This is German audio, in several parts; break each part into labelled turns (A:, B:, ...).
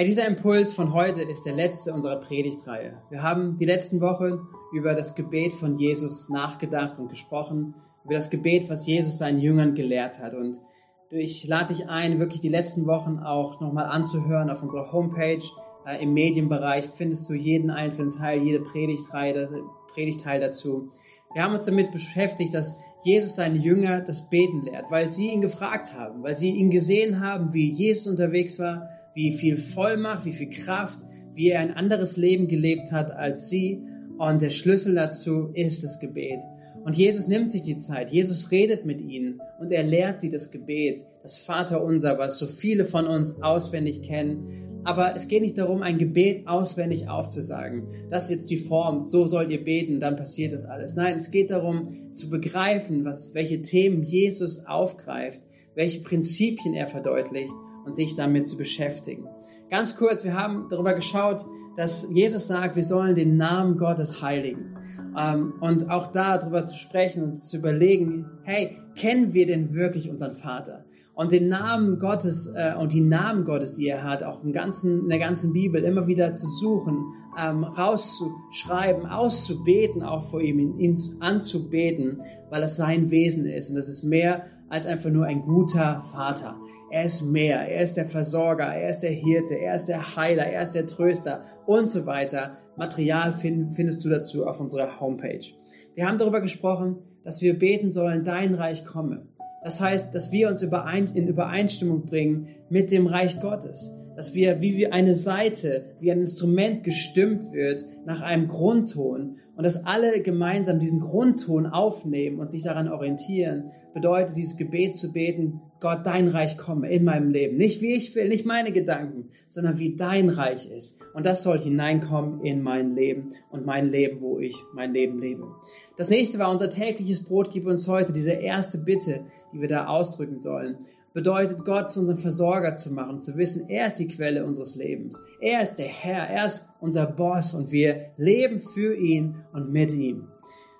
A: Hey, dieser Impuls von heute ist der letzte unserer Predigtreihe. Wir haben die letzten Wochen über das Gebet von Jesus nachgedacht und gesprochen, über das Gebet, was Jesus seinen Jüngern gelehrt hat. Und ich lade dich ein, wirklich die letzten Wochen auch nochmal anzuhören auf unserer Homepage. Äh, Im Medienbereich findest du jeden einzelnen Teil, jede Predigtreihe, Predigtteil dazu. Wir haben uns damit beschäftigt, dass Jesus seine Jünger das Beten lehrt, weil sie ihn gefragt haben, weil sie ihn gesehen haben, wie Jesus unterwegs war, wie viel Vollmacht, wie viel Kraft, wie er ein anderes Leben gelebt hat als sie. Und der Schlüssel dazu ist das Gebet. Und Jesus nimmt sich die Zeit, Jesus redet mit ihnen und er lehrt sie das Gebet, das Vaterunser, was so viele von uns auswendig kennen. Aber es geht nicht darum, ein Gebet auswendig aufzusagen. Das ist jetzt die Form, so sollt ihr beten, dann passiert das alles. Nein, es geht darum zu begreifen, was, welche Themen Jesus aufgreift, welche Prinzipien er verdeutlicht und sich damit zu beschäftigen. Ganz kurz, wir haben darüber geschaut, dass Jesus sagt, wir sollen den Namen Gottes heiligen. Ähm, und auch darüber zu sprechen und zu überlegen, hey, kennen wir denn wirklich unseren Vater? Und den Namen Gottes äh, und die Namen Gottes, die er hat, auch im ganzen, in der ganzen Bibel immer wieder zu suchen, ähm, rauszuschreiben, auszubeten, auch vor ihm, ihn, anzubeten, weil es sein Wesen ist. Und das ist mehr als einfach nur ein guter Vater. Er ist mehr. Er ist der Versorger. Er ist der Hirte. Er ist der Heiler. Er ist der Tröster und so weiter. Material findest du dazu auf unserer Homepage. Wir haben darüber gesprochen, dass wir beten sollen, dein Reich komme. Das heißt, dass wir uns in Übereinstimmung bringen mit dem Reich Gottes dass wir, wie wir eine Seite, wie ein Instrument gestimmt wird nach einem Grundton und dass alle gemeinsam diesen Grundton aufnehmen und sich daran orientieren, bedeutet dieses Gebet zu beten, Gott, dein Reich komme in meinem Leben. Nicht wie ich will, nicht meine Gedanken, sondern wie dein Reich ist. Und das soll hineinkommen in mein Leben und mein Leben, wo ich mein Leben lebe. Das nächste war unser tägliches Brot, gib uns heute, diese erste Bitte, die wir da ausdrücken sollen bedeutet, Gott zu unserem Versorger zu machen, zu wissen, er ist die Quelle unseres Lebens. Er ist der Herr, er ist unser Boss und wir leben für ihn und mit ihm.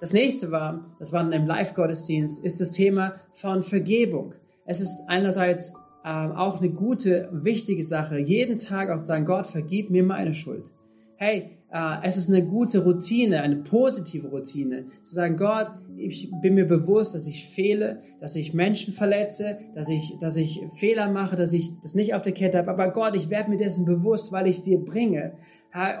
A: Das nächste war, das war im Live-Gottesdienst, ist das Thema von Vergebung. Es ist einerseits äh, auch eine gute, wichtige Sache, jeden Tag auch zu sagen, Gott, vergib mir meine Schuld. Hey, es ist eine gute Routine, eine positive Routine, zu sagen, Gott, ich bin mir bewusst, dass ich fehle, dass ich Menschen verletze, dass ich, dass ich Fehler mache, dass ich das nicht auf der Kette habe. Aber Gott, ich werde mir dessen bewusst, weil ich es dir bringe.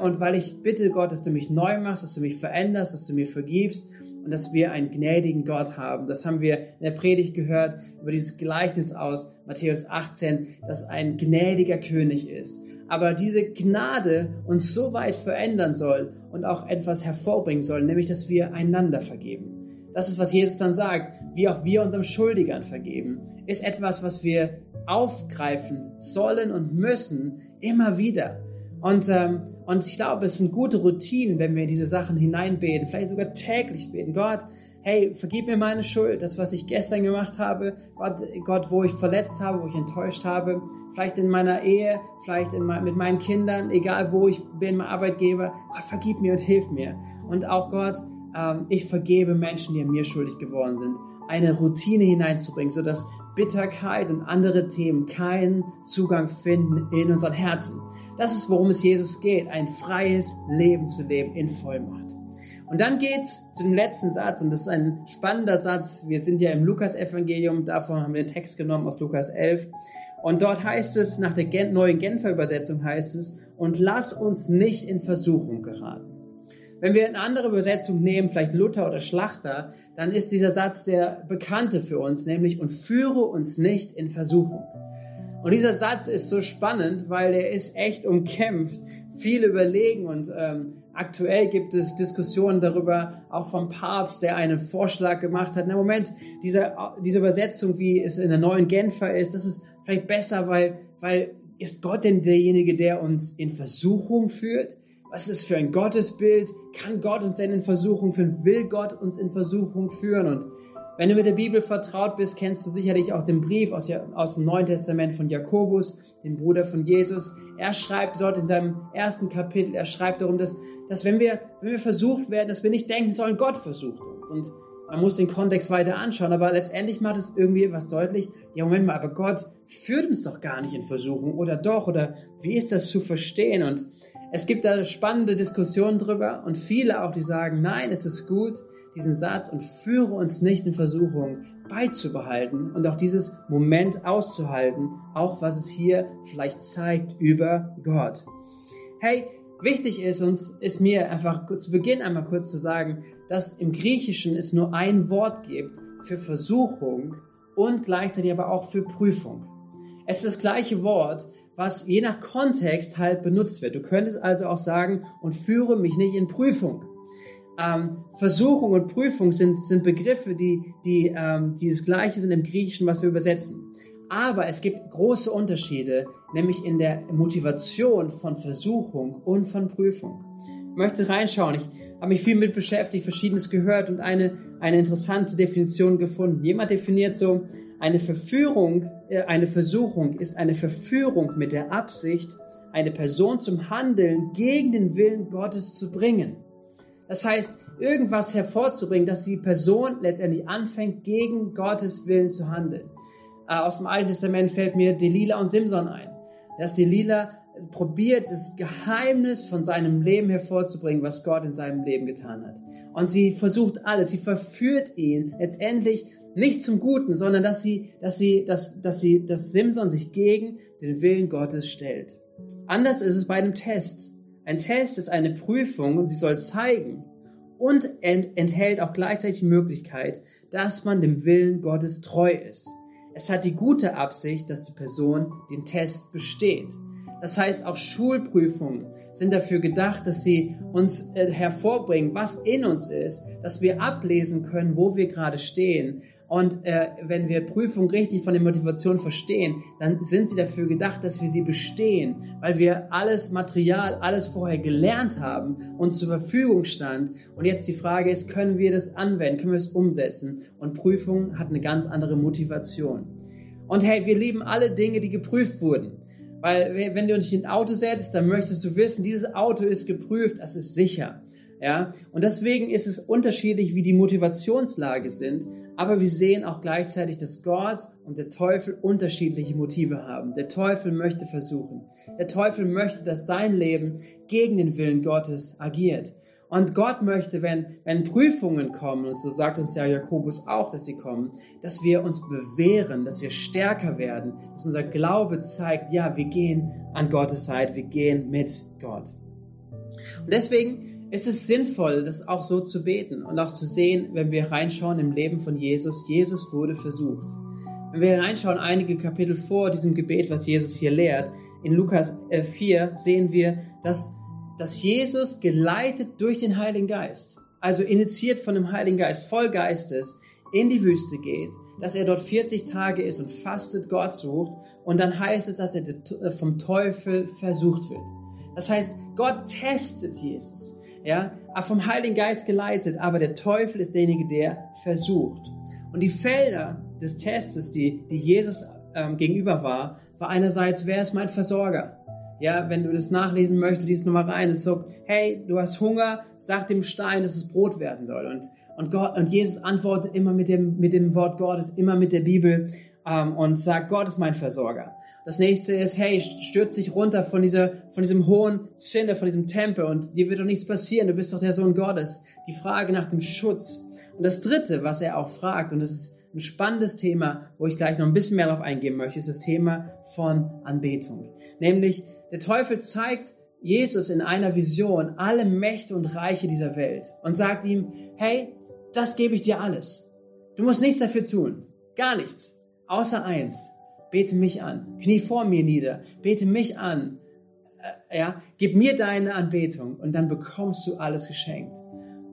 A: Und weil ich bitte Gott, dass du mich neu machst, dass du mich veränderst, dass du mir vergibst und dass wir einen gnädigen Gott haben. Das haben wir in der Predigt gehört über dieses Gleichnis aus Matthäus 18, dass ein gnädiger König ist. Aber diese Gnade uns so weit verändern soll und auch etwas hervorbringen soll, nämlich dass wir einander vergeben. Das ist, was Jesus dann sagt, wie auch wir unserem Schuldigern vergeben, ist etwas, was wir aufgreifen sollen und müssen, immer wieder. Und, ähm, und ich glaube, es sind gute Routinen, wenn wir diese Sachen hineinbeten, vielleicht sogar täglich beten. Gott, hey, vergib mir meine Schuld, das, was ich gestern gemacht habe, Gott, Gott, wo ich verletzt habe, wo ich enttäuscht habe, vielleicht in meiner Ehe, vielleicht in, mit meinen Kindern, egal wo ich bin, mein Arbeitgeber. Gott, vergib mir und hilf mir. Und auch Gott, ähm, ich vergebe Menschen, die an mir schuldig geworden sind, eine Routine hineinzubringen, sodass Bitterkeit und andere Themen keinen Zugang finden in unseren Herzen. Das ist, worum es Jesus geht, ein freies Leben zu leben in Vollmacht. Und dann geht's zu dem letzten Satz, und das ist ein spannender Satz. Wir sind ja im Lukas-Evangelium, davon haben wir den Text genommen aus Lukas 11. Und dort heißt es, nach der neuen Genfer Übersetzung heißt es, und lass uns nicht in Versuchung geraten. Wenn wir eine andere Übersetzung nehmen, vielleicht Luther oder Schlachter, dann ist dieser Satz der bekannte für uns, nämlich und führe uns nicht in Versuchung. Und dieser Satz ist so spannend, weil er ist echt umkämpft. Viele überlegen und ähm, aktuell gibt es Diskussionen darüber, auch vom Papst, der einen Vorschlag gemacht hat. Na Moment, diese, diese Übersetzung, wie es in der neuen Genfer ist, das ist vielleicht besser, weil, weil ist Gott denn derjenige, der uns in Versuchung führt? Was ist für ein Gottesbild? Kann Gott uns denn in Versuchung führen? Will Gott uns in Versuchung führen? Und wenn du mit der Bibel vertraut bist, kennst du sicherlich auch den Brief aus, aus dem Neuen Testament von Jakobus, dem Bruder von Jesus. Er schreibt dort in seinem ersten Kapitel, er schreibt darum, dass, dass wenn, wir, wenn wir versucht werden, dass wir nicht denken sollen, Gott versucht uns. Und man muss den Kontext weiter anschauen, aber letztendlich macht es irgendwie etwas deutlich, ja Moment mal, aber Gott führt uns doch gar nicht in Versuchung oder doch oder wie ist das zu verstehen? Und es gibt da spannende Diskussionen drüber und viele auch, die sagen, nein, es ist gut, diesen Satz und führe uns nicht in Versuchung beizubehalten und auch dieses Moment auszuhalten, auch was es hier vielleicht zeigt über Gott. Hey, wichtig ist uns, ist mir einfach zu Beginn einmal kurz zu sagen, dass im Griechischen es nur ein Wort gibt für Versuchung und gleichzeitig aber auch für Prüfung. Es ist das gleiche Wort, was je nach Kontext halt benutzt wird. Du könntest also auch sagen, und führe mich nicht in Prüfung. Ähm, Versuchung und Prüfung sind, sind Begriffe, die, die, ähm, die das Gleiche sind im Griechischen, was wir übersetzen. Aber es gibt große Unterschiede, nämlich in der Motivation von Versuchung und von Prüfung. Ich möchte reinschauen. Ich habe mich viel mit beschäftigt, verschiedenes gehört und eine, eine interessante Definition gefunden. Jemand definiert so, eine Verführung, äh, eine Versuchung ist eine Verführung mit der Absicht, eine Person zum Handeln gegen den Willen Gottes zu bringen. Das heißt, irgendwas hervorzubringen, dass die Person letztendlich anfängt, gegen Gottes Willen zu handeln. Äh, aus dem Alten Testament fällt mir Delila und Simson ein. Dass Delila probiert, das Geheimnis von seinem Leben hervorzubringen, was Gott in seinem Leben getan hat. Und sie versucht alles. Sie verführt ihn letztendlich nicht zum Guten, sondern dass sie, dass sie, dass, dass sie, dass Simson sich gegen den Willen Gottes stellt. Anders ist es bei einem Test. Ein Test ist eine Prüfung und sie soll zeigen und enthält auch gleichzeitig die Möglichkeit, dass man dem Willen Gottes treu ist. Es hat die gute Absicht, dass die Person den Test besteht. Das heißt, auch Schulprüfungen sind dafür gedacht, dass sie uns äh, hervorbringen, was in uns ist, dass wir ablesen können, wo wir gerade stehen und äh, wenn wir Prüfungen richtig von der Motivation verstehen, dann sind sie dafür gedacht, dass wir sie bestehen, weil wir alles Material, alles vorher gelernt haben und zur Verfügung stand. Und jetzt die Frage ist, können wir das anwenden, können wir es umsetzen? Und Prüfung hat eine ganz andere Motivation. Und hey, wir lieben alle Dinge, die geprüft wurden. Weil wenn du dich in ein Auto setzt, dann möchtest du wissen, dieses Auto ist geprüft, es ist sicher. Ja, und deswegen ist es unterschiedlich, wie die Motivationslage sind. Aber wir sehen auch gleichzeitig, dass Gott und der Teufel unterschiedliche Motive haben. Der Teufel möchte versuchen. Der Teufel möchte, dass dein Leben gegen den Willen Gottes agiert. Und Gott möchte, wenn, wenn Prüfungen kommen, und so sagt uns ja Jakobus auch, dass sie kommen, dass wir uns bewähren, dass wir stärker werden, dass unser Glaube zeigt, ja, wir gehen an Gottes Seite, wir gehen mit Gott. Und deswegen es ist sinnvoll, das auch so zu beten und auch zu sehen, wenn wir reinschauen im Leben von Jesus, Jesus wurde versucht. Wenn wir reinschauen, einige Kapitel vor diesem Gebet, was Jesus hier lehrt, in Lukas 4 äh, sehen wir, dass, dass Jesus geleitet durch den Heiligen Geist, also initiiert von dem Heiligen Geist, voll Geistes, in die Wüste geht, dass er dort 40 Tage ist und fastet, Gott sucht und dann heißt es, dass er äh, vom Teufel versucht wird. Das heißt, Gott testet Jesus ja, vom Heiligen Geist geleitet, aber der Teufel ist derjenige, der versucht. Und die Felder des Testes, die, die Jesus ähm, gegenüber war, war einerseits, wer ist mein Versorger? Ja, wenn du das nachlesen möchtest, liest nochmal rein. Es sagt, hey, du hast Hunger, sag dem Stein, dass es Brot werden soll. Und, und Gott, und Jesus antwortet immer mit dem, mit dem Wort Gottes, immer mit der Bibel, ähm, und sagt, Gott ist mein Versorger. Das nächste ist, hey, stürz dich runter von dieser, von diesem hohen Zinne, von diesem Tempel und dir wird doch nichts passieren, du bist doch der Sohn Gottes. Die Frage nach dem Schutz. Und das dritte, was er auch fragt, und das ist ein spannendes Thema, wo ich gleich noch ein bisschen mehr darauf eingehen möchte, ist das Thema von Anbetung. Nämlich, der Teufel zeigt Jesus in einer Vision alle Mächte und Reiche dieser Welt und sagt ihm, hey, das gebe ich dir alles. Du musst nichts dafür tun. Gar nichts. Außer eins bete mich an. Knie vor mir nieder, bete mich an. Äh, ja, gib mir deine Anbetung und dann bekommst du alles geschenkt.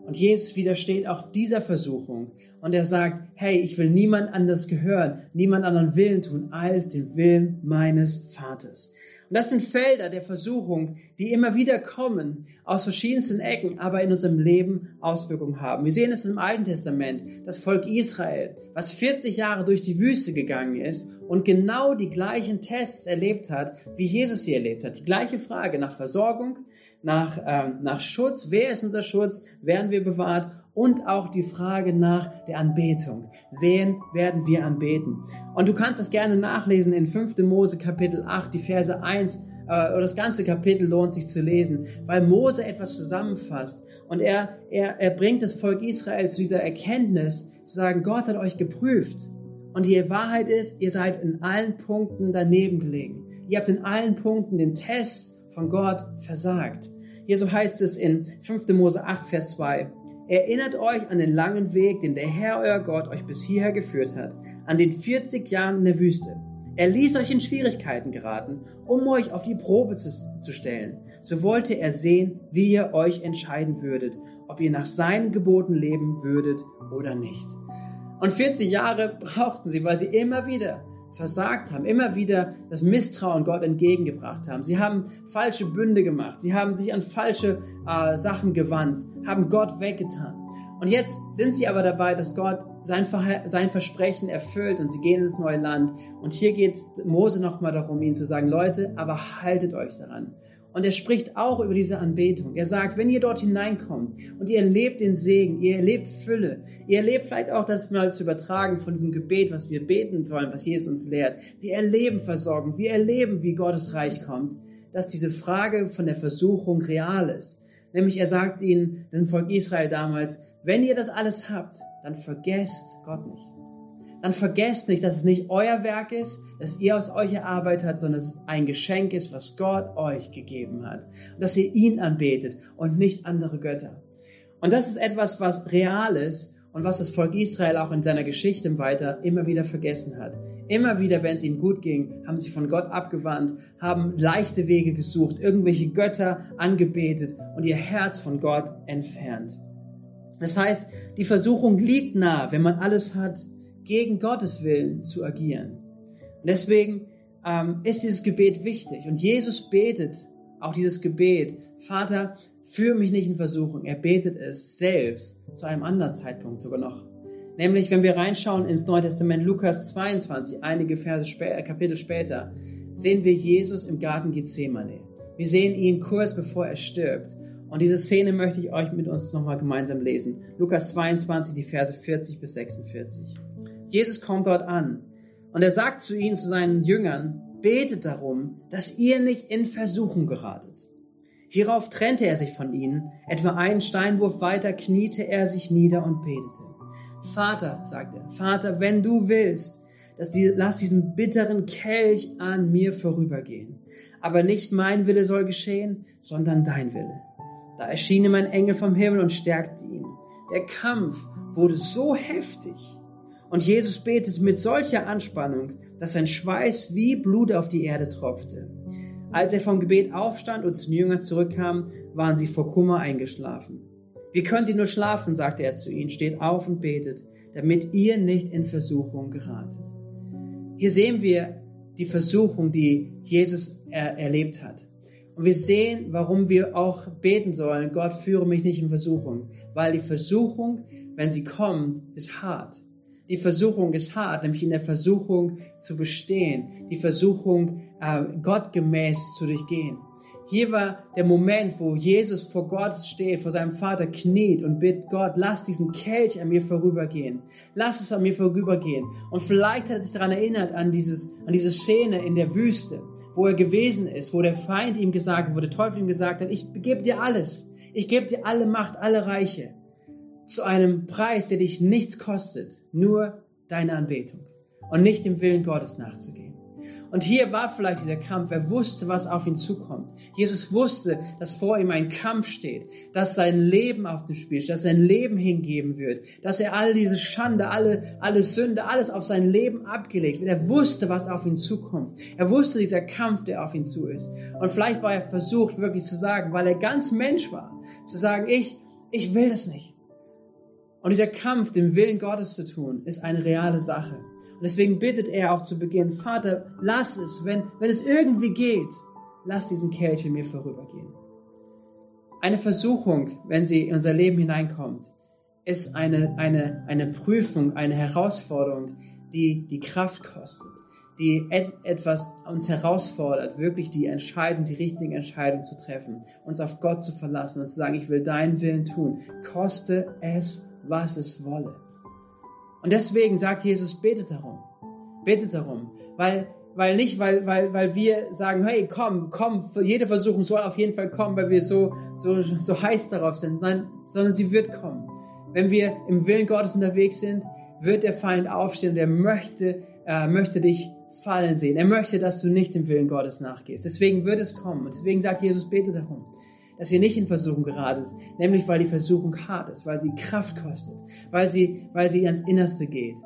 A: Und Jesus widersteht auch dieser Versuchung und er sagt, hey, ich will niemand anders gehören, niemand anderen Willen tun als den Willen meines Vaters. Und das sind Felder der Versuchung, die immer wieder kommen, aus verschiedensten Ecken, aber in unserem Leben Auswirkungen haben. Wir sehen es im Alten Testament, das Volk Israel, was 40 Jahre durch die Wüste gegangen ist und genau die gleichen Tests erlebt hat, wie Jesus sie erlebt hat. Die gleiche Frage nach Versorgung, nach, äh, nach Schutz, wer ist unser Schutz, werden wir bewahrt und auch die Frage nach der Anbetung. Wen werden wir anbeten? Und du kannst das gerne nachlesen in 5. Mose Kapitel 8, die Verse 1 äh, oder das ganze Kapitel lohnt sich zu lesen, weil Mose etwas zusammenfasst und er, er, er bringt das Volk Israel zu dieser Erkenntnis, zu sagen, Gott hat euch geprüft. Und die Wahrheit ist, ihr seid in allen Punkten daneben gelegen. Ihr habt in allen Punkten den Test von Gott versagt. Hier so heißt es in 5. Mose 8, Vers 2. Erinnert euch an den langen Weg, den der Herr, euer Gott, euch bis hierher geführt hat, an den 40 Jahren in der Wüste. Er ließ euch in Schwierigkeiten geraten, um euch auf die Probe zu, zu, stellen. So wollte er sehen, wie ihr euch entscheiden würdet, ob ihr nach seinen Geboten leben würdet oder nicht. Und 40 Jahre brauchten sie, weil sie immer wieder versagt haben, immer wieder das Misstrauen Gott entgegengebracht haben. Sie haben falsche Bünde gemacht, sie haben sich an falsche äh, Sachen gewandt, haben Gott weggetan. Und jetzt sind sie aber dabei, dass Gott sein, sein Versprechen erfüllt und sie gehen ins neue Land. Und hier geht Mose nochmal darum, ihnen zu sagen, Leute, aber haltet euch daran. Und er spricht auch über diese Anbetung. Er sagt, wenn ihr dort hineinkommt und ihr erlebt den Segen, ihr erlebt Fülle, ihr erlebt vielleicht auch das mal zu übertragen von diesem Gebet, was wir beten sollen, was Jesus uns lehrt. Wir erleben Versorgung, wir erleben, wie Gottes Reich kommt, dass diese Frage von der Versuchung real ist. Nämlich er sagt ihnen, dem Volk Israel damals, wenn ihr das alles habt, dann vergesst Gott nicht dann vergesst nicht, dass es nicht euer Werk ist, dass ihr aus euch erarbeitet habt, sondern dass es ein Geschenk ist, was Gott euch gegeben hat. Und dass ihr ihn anbetet und nicht andere Götter. Und das ist etwas, was real ist und was das Volk Israel auch in seiner Geschichte weiter immer wieder vergessen hat. Immer wieder, wenn es ihnen gut ging, haben sie von Gott abgewandt, haben leichte Wege gesucht, irgendwelche Götter angebetet und ihr Herz von Gott entfernt. Das heißt, die Versuchung liegt nah, wenn man alles hat, gegen Gottes Willen zu agieren. Und deswegen ähm, ist dieses Gebet wichtig. Und Jesus betet auch dieses Gebet, Vater, führe mich nicht in Versuchung. Er betet es selbst zu einem anderen Zeitpunkt sogar noch. Nämlich, wenn wir reinschauen ins Neue Testament, Lukas 22, einige Verse später, äh, Kapitel später, sehen wir Jesus im Garten Gethsemane. Wir sehen ihn kurz bevor er stirbt. Und diese Szene möchte ich euch mit uns nochmal gemeinsam lesen. Lukas 22, die Verse 40 bis 46. Jesus kommt dort an und er sagt zu ihnen, zu seinen Jüngern, betet darum, dass ihr nicht in Versuchung geratet. Hierauf trennte er sich von ihnen, etwa einen Steinwurf weiter kniete er sich nieder und betete. Vater, sagt er, Vater, wenn du willst, dass die, lass diesen bitteren Kelch an mir vorübergehen. Aber nicht mein Wille soll geschehen, sondern dein Wille. Da erschien ihm ein Engel vom Himmel und stärkte ihn. Der Kampf wurde so heftig, und Jesus betete mit solcher Anspannung, dass sein Schweiß wie Blut auf die Erde tropfte. Als er vom Gebet aufstand und zu den Jüngern zurückkam, waren sie vor Kummer eingeschlafen. Wie könnt ihr nur schlafen, sagte er zu ihnen, steht auf und betet, damit ihr nicht in Versuchung geratet. Hier sehen wir die Versuchung, die Jesus er erlebt hat. Und wir sehen, warum wir auch beten sollen, Gott führe mich nicht in Versuchung. Weil die Versuchung, wenn sie kommt, ist hart. Die Versuchung ist hart, nämlich in der Versuchung zu bestehen, die Versuchung äh, gottgemäß zu durchgehen. Hier war der Moment, wo Jesus vor Gott steht, vor seinem Vater kniet und bittet Gott, lass diesen Kelch an mir vorübergehen. Lass es an mir vorübergehen. Und vielleicht hat er sich daran erinnert, an, dieses, an diese Szene in der Wüste, wo er gewesen ist, wo der Feind ihm gesagt hat, wo der Teufel ihm gesagt hat, ich gebe dir alles. Ich gebe dir alle Macht, alle Reiche zu einem Preis, der dich nichts kostet, nur deine Anbetung und nicht dem Willen Gottes nachzugehen. Und hier war vielleicht dieser Kampf. Er wusste, was auf ihn zukommt. Jesus wusste, dass vor ihm ein Kampf steht, dass sein Leben auf dem Spiel steht, dass sein Leben hingeben wird, dass er all diese Schande, alle, alle Sünde, alles auf sein Leben abgelegt wird. Er wusste, was auf ihn zukommt. Er wusste dieser Kampf, der auf ihn zu ist. Und vielleicht war er versucht, wirklich zu sagen, weil er ganz Mensch war, zu sagen, ich, ich will das nicht. Und dieser Kampf, den Willen Gottes zu tun, ist eine reale Sache. Und deswegen bittet er auch zu Beginn, Vater, lass es, wenn, wenn es irgendwie geht, lass diesen Kelch in mir vorübergehen. Eine Versuchung, wenn sie in unser Leben hineinkommt, ist eine, eine, eine Prüfung, eine Herausforderung, die die Kraft kostet, die et etwas uns herausfordert, wirklich die Entscheidung, die richtige Entscheidung zu treffen, uns auf Gott zu verlassen und zu sagen, ich will deinen Willen tun, koste es, was es wolle. Und deswegen sagt Jesus, betet darum. Betet darum, weil weil nicht, weil, weil, weil wir sagen, hey, komm, komm, jede Versuchung soll auf jeden Fall kommen, weil wir so, so, so heiß darauf sind, Nein, sondern sie wird kommen. Wenn wir im Willen Gottes unterwegs sind, wird der Feind aufstehen und er möchte, äh, möchte dich fallen sehen. Er möchte, dass du nicht dem Willen Gottes nachgehst. Deswegen wird es kommen. Und deswegen sagt Jesus, bete darum, dass ihr nicht in Versuchung geratet, nämlich weil die Versuchung hart ist, weil sie Kraft kostet, weil sie, weil sie ans Innerste geht.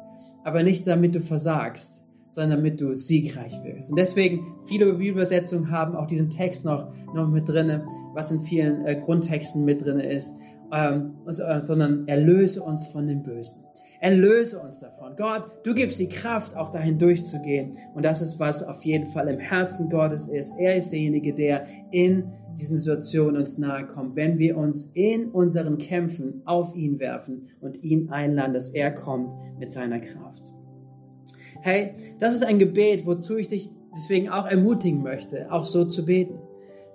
A: Aber nicht damit du versagst, sondern damit du siegreich wirst. Und deswegen, viele Bibelübersetzungen haben auch diesen Text noch, noch mit drinne, was in vielen äh, Grundtexten mit drinne ist, ähm, äh, sondern erlöse uns von dem Bösen. Erlöse uns davon. Gott, du gibst die Kraft, auch dahin durchzugehen. Und das ist, was auf jeden Fall im Herzen Gottes ist. Er ist derjenige, der in diesen Situationen uns nahe kommt, wenn wir uns in unseren Kämpfen auf ihn werfen und ihn einladen, dass er kommt mit seiner Kraft. Hey, das ist ein Gebet, wozu ich dich deswegen auch ermutigen möchte, auch so zu beten.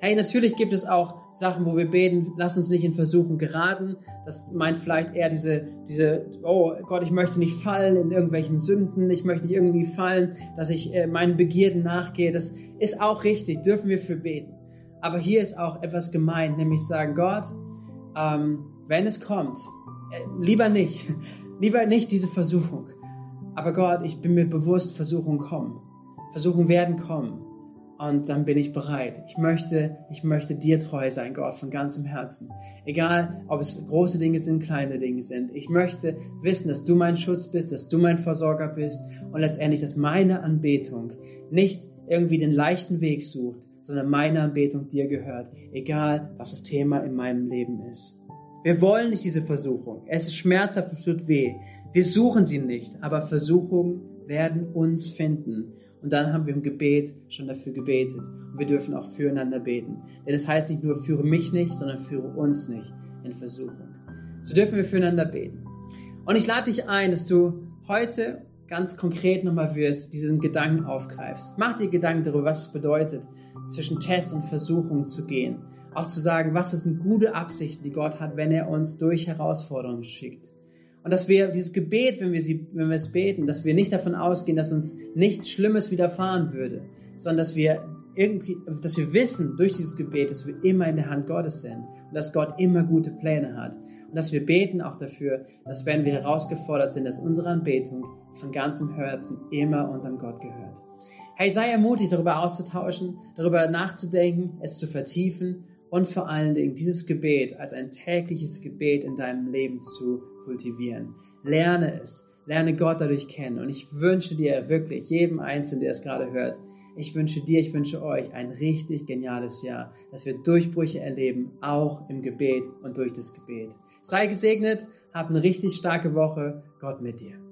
A: Hey, natürlich gibt es auch Sachen, wo wir beten, lass uns nicht in Versuchung geraten. Das meint vielleicht eher diese, diese, oh Gott, ich möchte nicht fallen in irgendwelchen Sünden, ich möchte nicht irgendwie fallen, dass ich äh, meinen Begierden nachgehe. Das ist auch richtig, dürfen wir für beten. Aber hier ist auch etwas gemeint, nämlich sagen, Gott, ähm, wenn es kommt, äh, lieber nicht, lieber nicht diese Versuchung. Aber Gott, ich bin mir bewusst, Versuchungen kommen. Versuchungen werden kommen. Und dann bin ich bereit. Ich möchte, ich möchte dir treu sein, Gott, von ganzem Herzen. Egal, ob es große Dinge sind, kleine Dinge sind. Ich möchte wissen, dass du mein Schutz bist, dass du mein Versorger bist und letztendlich, dass meine Anbetung nicht irgendwie den leichten Weg sucht, sondern meine Anbetung dir gehört. Egal, was das Thema in meinem Leben ist. Wir wollen nicht diese Versuchung. Es ist schmerzhaft, es tut weh. Wir suchen sie nicht, aber Versuchungen werden uns finden. Und dann haben wir im Gebet schon dafür gebetet. Und wir dürfen auch füreinander beten. Denn es das heißt nicht nur, führe mich nicht, sondern führe uns nicht in Versuchung. So dürfen wir füreinander beten. Und ich lade dich ein, dass du heute ganz konkret nochmal wirst, diesen Gedanken aufgreifst. Mach dir Gedanken darüber, was es bedeutet, zwischen Test und Versuchung zu gehen. Auch zu sagen, was sind gute Absichten, die Gott hat, wenn er uns durch Herausforderungen schickt. Und dass wir dieses Gebet, wenn wir, sie, wenn wir es beten, dass wir nicht davon ausgehen, dass uns nichts Schlimmes widerfahren würde, sondern dass wir irgendwie, dass wir wissen durch dieses Gebet, dass wir immer in der Hand Gottes sind und dass Gott immer gute Pläne hat. Und dass wir beten auch dafür, dass wenn wir herausgefordert sind, dass unsere Anbetung von ganzem Herzen immer unserem Gott gehört. Hey, sei ermutigt, darüber auszutauschen, darüber nachzudenken, es zu vertiefen und vor allen Dingen dieses Gebet als ein tägliches Gebet in deinem Leben zu kultivieren. Lerne es. Lerne Gott dadurch kennen. Und ich wünsche dir wirklich, jedem Einzelnen, der es gerade hört, ich wünsche dir, ich wünsche euch ein richtig geniales Jahr, dass wir Durchbrüche erleben, auch im Gebet und durch das Gebet. Sei gesegnet, hab eine richtig starke Woche. Gott mit dir.